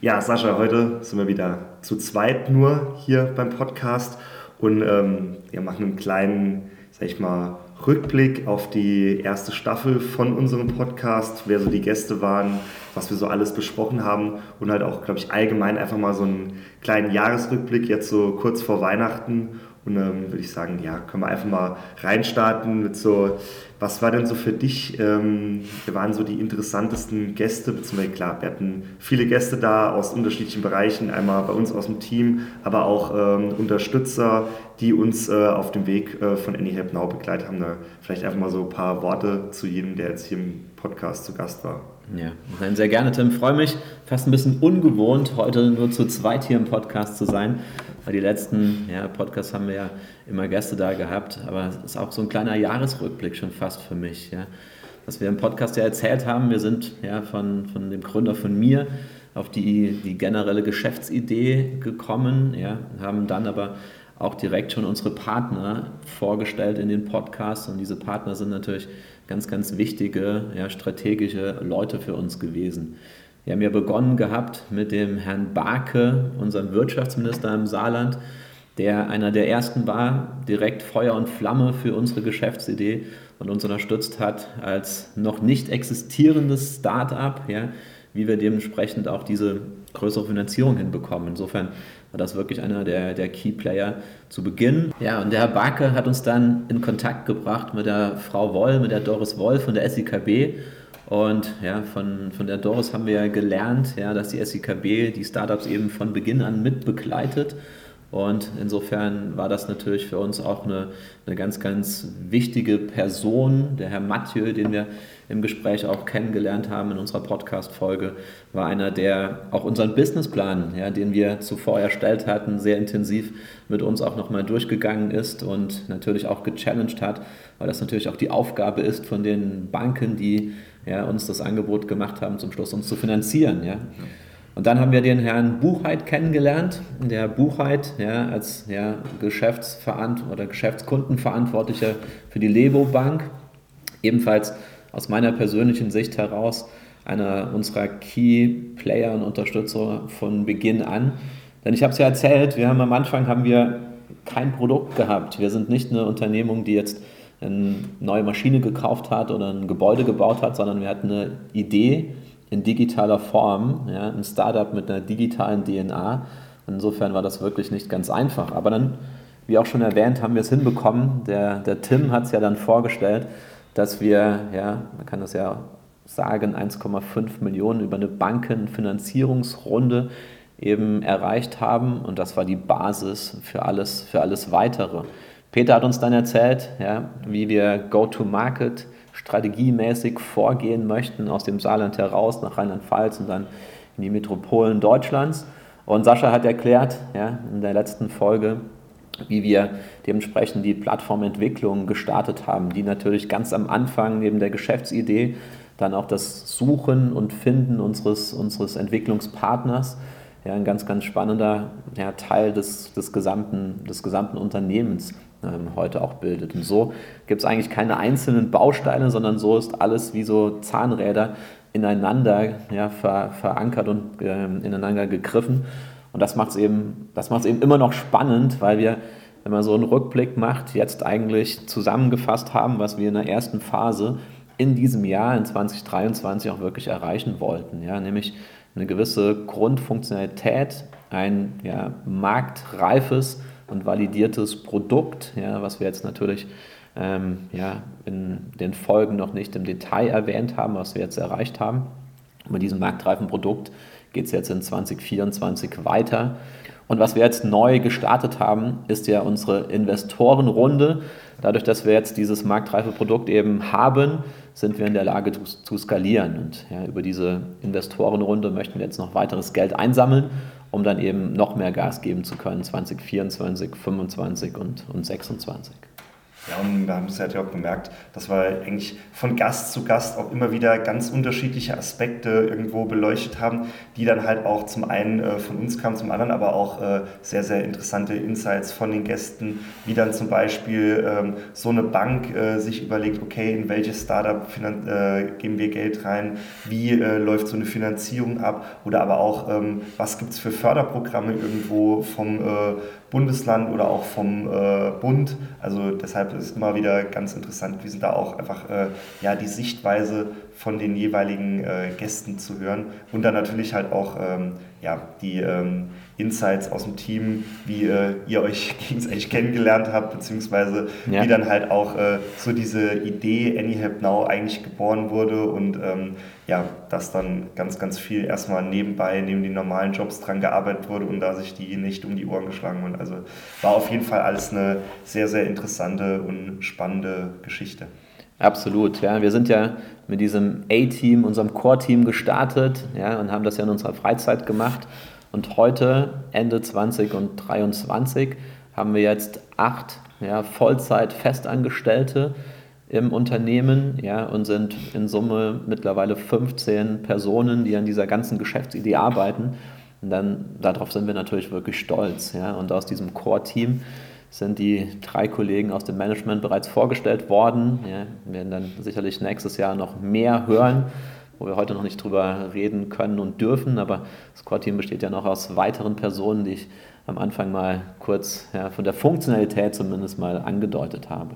Ja, Sascha, heute sind wir wieder zu zweit nur hier beim Podcast und ähm, wir machen einen kleinen, sag ich mal, Rückblick auf die erste Staffel von unserem Podcast, wer so die Gäste waren, was wir so alles besprochen haben und halt auch, glaube ich, allgemein einfach mal so einen kleinen Jahresrückblick jetzt so kurz vor Weihnachten und ähm, würde ich sagen, ja, können wir einfach mal reinstarten mit so, was war denn so für dich, ähm, waren so die interessantesten Gäste, beziehungsweise klar, wir hatten viele Gäste da aus unterschiedlichen Bereichen, einmal bei uns aus dem Team, aber auch ähm, Unterstützer, die uns äh, auf dem Weg äh, von AnyHelp Now begleitet haben. Da vielleicht einfach mal so ein paar Worte zu jedem, der jetzt hier im Podcast zu Gast war. Ja, nein, sehr gerne, Tim. Freue mich. Fast ein bisschen ungewohnt, heute nur zu zweit hier im Podcast zu sein. Weil die letzten ja, Podcasts haben wir ja immer Gäste da gehabt, aber es ist auch so ein kleiner Jahresrückblick schon fast für mich. Ja. Was wir im Podcast ja erzählt haben, wir sind ja von, von dem Gründer von mir auf die, die generelle Geschäftsidee gekommen, ja, haben dann aber auch direkt schon unsere Partner vorgestellt in den Podcasts und diese Partner sind natürlich ganz, ganz wichtige ja, strategische Leute für uns gewesen. Wir haben ja begonnen gehabt mit dem Herrn Barke, unserem Wirtschaftsminister im Saarland, der einer der ersten war, direkt Feuer und Flamme für unsere Geschäftsidee und uns unterstützt hat als noch nicht existierendes Start-up, ja, wie wir dementsprechend auch diese größere Finanzierung hinbekommen. Insofern war das wirklich einer der, der Key Player zu Beginn. Ja, und der Herr Barke hat uns dann in Kontakt gebracht mit der Frau Woll, mit der Doris Woll von der SIKB und ja, von, von der Doris haben wir ja gelernt, ja, dass die SIKB die Startups eben von Beginn an mit begleitet. Und insofern war das natürlich für uns auch eine, eine ganz, ganz wichtige Person. Der Herr Mathieu, den wir im Gespräch auch kennengelernt haben in unserer Podcast-Folge, war einer, der auch unseren Businessplan, ja, den wir zuvor erstellt hatten, sehr intensiv mit uns auch nochmal durchgegangen ist und natürlich auch gechallenged hat, weil das natürlich auch die Aufgabe ist von den Banken, die ja, uns das Angebot gemacht haben, zum Schluss uns zu finanzieren. Ja. Und dann haben wir den Herrn Buchheit kennengelernt. Der Buchheit ja, als ja, Geschäftsverant oder Geschäftskundenverantwortlicher für die Lebo Bank, ebenfalls aus meiner persönlichen Sicht heraus einer unserer Key Player und Unterstützer von Beginn an. Denn ich habe es ja erzählt, wir haben am Anfang haben wir kein Produkt gehabt. Wir sind nicht eine Unternehmung, die jetzt eine neue Maschine gekauft hat oder ein Gebäude gebaut hat, sondern wir hatten eine Idee in digitaler Form, ja, ein Startup mit einer digitalen DNA. insofern war das wirklich nicht ganz einfach. Aber dann, wie auch schon erwähnt, haben wir es hinbekommen. Der, der Tim hat es ja dann vorgestellt, dass wir, ja, man kann das ja sagen, 1,5 Millionen über eine Bankenfinanzierungsrunde eben erreicht haben. Und das war die Basis für alles, für alles Weitere. Peter hat uns dann erzählt, ja, wie wir Go-to-Market strategiemäßig vorgehen möchten aus dem Saarland heraus nach Rheinland-Pfalz und dann in die Metropolen Deutschlands. Und Sascha hat erklärt ja, in der letzten Folge, wie wir dementsprechend die Plattformentwicklung gestartet haben, die natürlich ganz am Anfang neben der Geschäftsidee dann auch das Suchen und Finden unseres, unseres Entwicklungspartners ja, ein ganz, ganz spannender ja, Teil des, des, gesamten, des gesamten Unternehmens ähm, heute auch bildet. Und so gibt es eigentlich keine einzelnen Bausteine, sondern so ist alles wie so Zahnräder ineinander ja, ver, verankert und äh, ineinander gegriffen. Und das macht es eben, eben immer noch spannend, weil wir, wenn man so einen Rückblick macht, jetzt eigentlich zusammengefasst haben, was wir in der ersten Phase in diesem Jahr, in 2023, auch wirklich erreichen wollten. Ja, nämlich eine gewisse Grundfunktionalität, ein ja, marktreifes und validiertes Produkt, ja, was wir jetzt natürlich ähm, ja, in den Folgen noch nicht im Detail erwähnt haben, was wir jetzt erreicht haben. Mit diesem marktreifen Produkt geht es jetzt in 2024 weiter. Und was wir jetzt neu gestartet haben, ist ja unsere Investorenrunde. Dadurch, dass wir jetzt dieses marktreife Produkt eben haben, sind wir in der Lage zu, zu skalieren. Und ja, über diese Investorenrunde möchten wir jetzt noch weiteres Geld einsammeln um dann eben noch mehr Gas geben zu können, 2024, 2025 und, und 2026. Ja, und da haben Sie ja auch gemerkt, dass wir eigentlich von Gast zu Gast auch immer wieder ganz unterschiedliche Aspekte irgendwo beleuchtet haben, die dann halt auch zum einen äh, von uns kamen, zum anderen aber auch äh, sehr, sehr interessante Insights von den Gästen, wie dann zum Beispiel ähm, so eine Bank äh, sich überlegt, okay, in welches Startup geben wir Geld rein, wie läuft so eine Finanzierung ab? Oder aber auch, ähm, was gibt es für Förderprogramme irgendwo vom Bundesland oder auch vom äh, Bund. Also deshalb ist es immer wieder ganz interessant, wie sind da auch einfach äh, ja, die Sichtweise von den jeweiligen äh, Gästen zu hören und dann natürlich halt auch ähm, ja, die ähm, Insights aus dem Team, wie äh, ihr euch gegenseitig kennengelernt habt, beziehungsweise ja. wie dann halt auch äh, so diese Idee AnyHelp Now eigentlich geboren wurde und ähm, ja, dass dann ganz, ganz viel erstmal nebenbei, neben den normalen Jobs dran gearbeitet wurde und da sich die nicht um die Ohren geschlagen wurden. Also war auf jeden Fall alles eine sehr, sehr interessante und spannende Geschichte. Absolut, ja. Wir sind ja mit diesem A-Team, unserem Core-Team gestartet ja, und haben das ja in unserer Freizeit gemacht. Und heute, Ende 2023, haben wir jetzt acht ja, Vollzeit-Festangestellte im Unternehmen ja, und sind in Summe mittlerweile 15 Personen, die an dieser ganzen Geschäftsidee arbeiten. Und dann darauf sind wir natürlich wirklich stolz. Ja. Und aus diesem Core-Team sind die drei Kollegen aus dem Management bereits vorgestellt worden. Ja, wir werden dann sicherlich nächstes Jahr noch mehr hören, wo wir heute noch nicht drüber reden können und dürfen. Aber das Core-Team besteht ja noch aus weiteren Personen, die ich am Anfang mal kurz ja, von der Funktionalität zumindest mal angedeutet habe.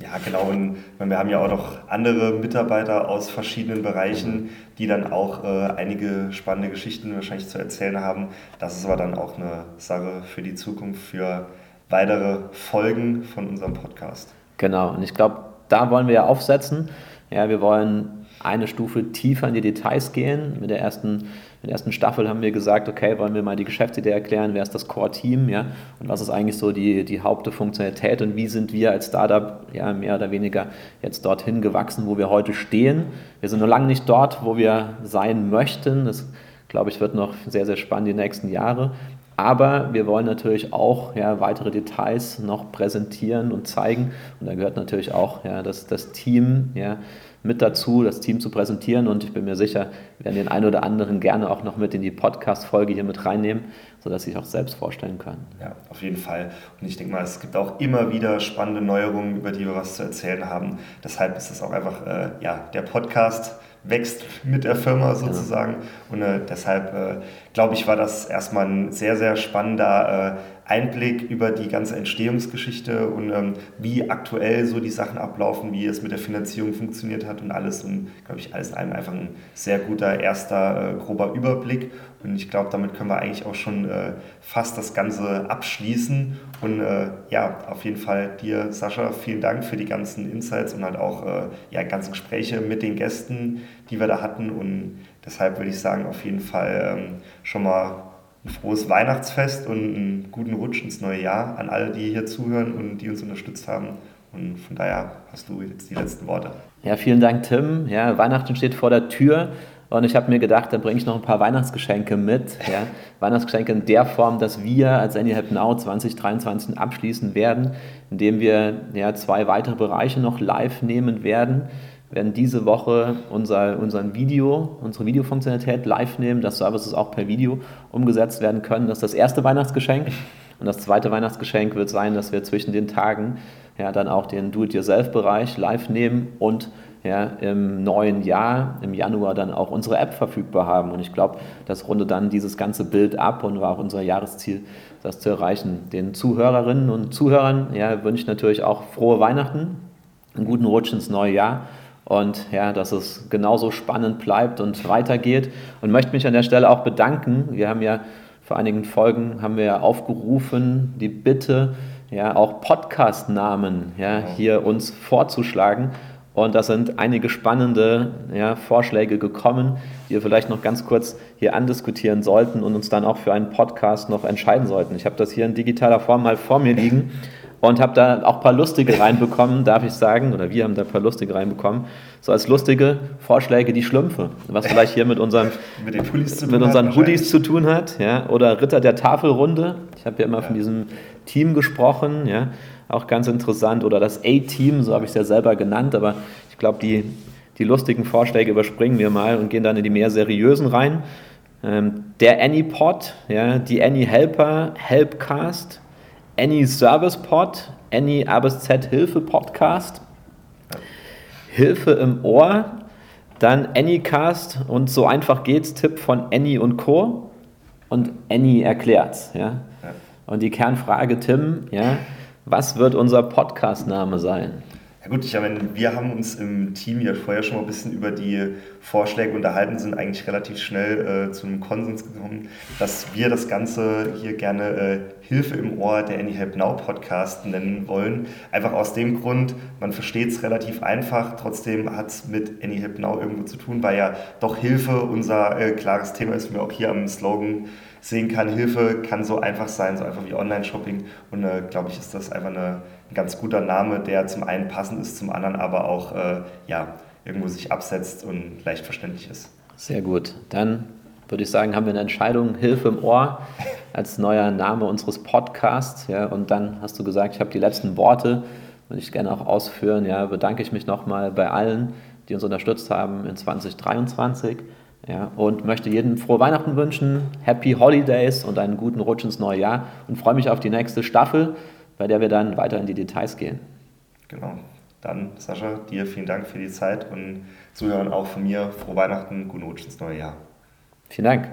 Ja, genau. Und wir haben ja auch noch andere Mitarbeiter aus verschiedenen Bereichen, die dann auch äh, einige spannende Geschichten wahrscheinlich zu erzählen haben. Das ist aber dann auch eine Sache für die Zukunft, für weitere Folgen von unserem Podcast. Genau, und ich glaube, da wollen wir ja aufsetzen. Ja, wir wollen eine Stufe tiefer in die Details gehen. Mit der ersten, mit der ersten Staffel haben wir gesagt, okay, wollen wir mal die Geschäftsidee erklären, wer ist das Core-Team, ja, und was ist eigentlich so die, die Hauptfunktionalität und wie sind wir als Startup ja mehr oder weniger jetzt dorthin gewachsen, wo wir heute stehen. Wir sind noch lange nicht dort, wo wir sein möchten. Das glaube ich, wird noch sehr, sehr spannend die nächsten Jahre. Aber wir wollen natürlich auch ja, weitere Details noch präsentieren und zeigen. Und da gehört natürlich auch ja, das, das Team ja, mit dazu, das Team zu präsentieren. Und ich bin mir sicher, wir werden den einen oder anderen gerne auch noch mit in die Podcast-Folge hier mit reinnehmen, sodass sie sich auch selbst vorstellen können. Ja, auf jeden Fall. Und ich denke mal, es gibt auch immer wieder spannende Neuerungen, über die wir was zu erzählen haben. Deshalb ist es auch einfach äh, ja, der Podcast wächst mit der Firma sozusagen. Und äh, deshalb äh, glaube ich, war das erstmal ein sehr, sehr spannender äh, Einblick über die ganze Entstehungsgeschichte und ähm, wie aktuell so die Sachen ablaufen, wie es mit der Finanzierung funktioniert hat und alles. Und glaube ich, alles in allem einfach ein sehr guter erster äh, grober Überblick. Und ich glaube, damit können wir eigentlich auch schon äh, fast das Ganze abschließen. Und äh, ja, auf jeden Fall dir, Sascha, vielen Dank für die ganzen Insights und halt auch äh, ja, ganzen Gespräche mit den Gästen, die wir da hatten. Und deshalb würde ich sagen, auf jeden Fall ähm, schon mal ein frohes Weihnachtsfest und einen guten Rutsch ins neue Jahr an alle, die hier zuhören und die uns unterstützt haben. Und von daher hast du jetzt die letzten Worte. Ja, vielen Dank, Tim. Ja, Weihnachten steht vor der Tür. Und ich habe mir gedacht, da bringe ich noch ein paar Weihnachtsgeschenke mit. Ja. Weihnachtsgeschenke in der Form, dass wir als Anyhelp Now 2023 abschließen werden, indem wir ja, zwei weitere Bereiche noch live nehmen werden. Werden diese Woche unser, unseren Video, unsere Videofunktionalität live nehmen, dass Services auch per Video umgesetzt werden können. Das ist das erste Weihnachtsgeschenk. Und das zweite Weihnachtsgeschenk wird sein, dass wir zwischen den Tagen ja, dann auch den Do-it-yourself-Bereich live nehmen und ja, im neuen Jahr, im Januar, dann auch unsere App verfügbar haben. Und ich glaube, das rundet dann dieses ganze Bild ab und war auch unser Jahresziel, das zu erreichen. Den Zuhörerinnen und Zuhörern ja, wünsche ich natürlich auch frohe Weihnachten, einen guten Rutsch ins neue Jahr und ja, dass es genauso spannend bleibt und weitergeht. Und möchte mich an der Stelle auch bedanken. Wir haben ja vor einigen Folgen haben wir aufgerufen, die Bitte, ja, auch Podcast-Namen ja, hier uns vorzuschlagen. Und da sind einige spannende ja, Vorschläge gekommen, die wir vielleicht noch ganz kurz hier andiskutieren sollten und uns dann auch für einen Podcast noch entscheiden sollten. Ich habe das hier in digitaler Form mal vor mir liegen und habe da auch ein paar lustige reinbekommen, darf ich sagen, oder wir haben da ein paar lustige reinbekommen. So als lustige Vorschläge die Schlümpfe, was vielleicht hier mit, unserem, mit, mit unseren Hoodies zu tun hat, ja, oder Ritter der Tafelrunde. Ich habe ja immer ja. von diesem Team gesprochen, ja. auch ganz interessant. Oder das A-Team, so habe ich es ja selber genannt. Aber ich glaube, die, die lustigen Vorschläge überspringen wir mal und gehen dann in die mehr seriösen rein. Ähm, der AnyPod, ja, die AnyHelper, Helpcast, Any Service Pod, Any ABZ Hilfe Podcast, Hilfe im Ohr, dann Anycast und so einfach geht's, Tipp von Any und Co. Und Any erklärt's. Ja? ja. Und die Kernfrage, Tim, ja, was wird unser Podcast-Name sein? Ja gut, ich meine, wir haben uns im Team ja vorher schon mal ein bisschen über die Vorschläge unterhalten, sind eigentlich relativ schnell äh, zu einem Konsens gekommen, dass wir das Ganze hier gerne äh, Hilfe im Ohr der Any Help Now Podcast nennen wollen. Einfach aus dem Grund, man versteht es relativ einfach, trotzdem hat es mit Any Help Now irgendwo zu tun, weil ja doch Hilfe unser äh, klares Thema ist, wie man auch hier am Slogan sehen kann. Hilfe kann so einfach sein, so einfach wie Online-Shopping und äh, glaube ich, ist das einfach eine ein ganz guter Name, der zum einen passend ist, zum anderen aber auch äh, ja, irgendwo sich absetzt und leicht verständlich ist. Sehr gut. Dann würde ich sagen, haben wir eine Entscheidung, Hilfe im Ohr als neuer Name unseres Podcasts. Ja, und dann hast du gesagt, ich habe die letzten Worte, würde ich gerne auch ausführen. Ja, bedanke ich mich nochmal bei allen, die uns unterstützt haben in 2023. Ja, und möchte jedem frohe Weihnachten wünschen, Happy Holidays und einen guten Rutsch ins neue Jahr und freue mich auf die nächste Staffel bei der wir dann weiter in die Details gehen. Genau. Dann, Sascha, dir vielen Dank für die Zeit und Zuhören auch von mir. Frohe Weihnachten, guten Rutsch ins neue Jahr. Vielen Dank.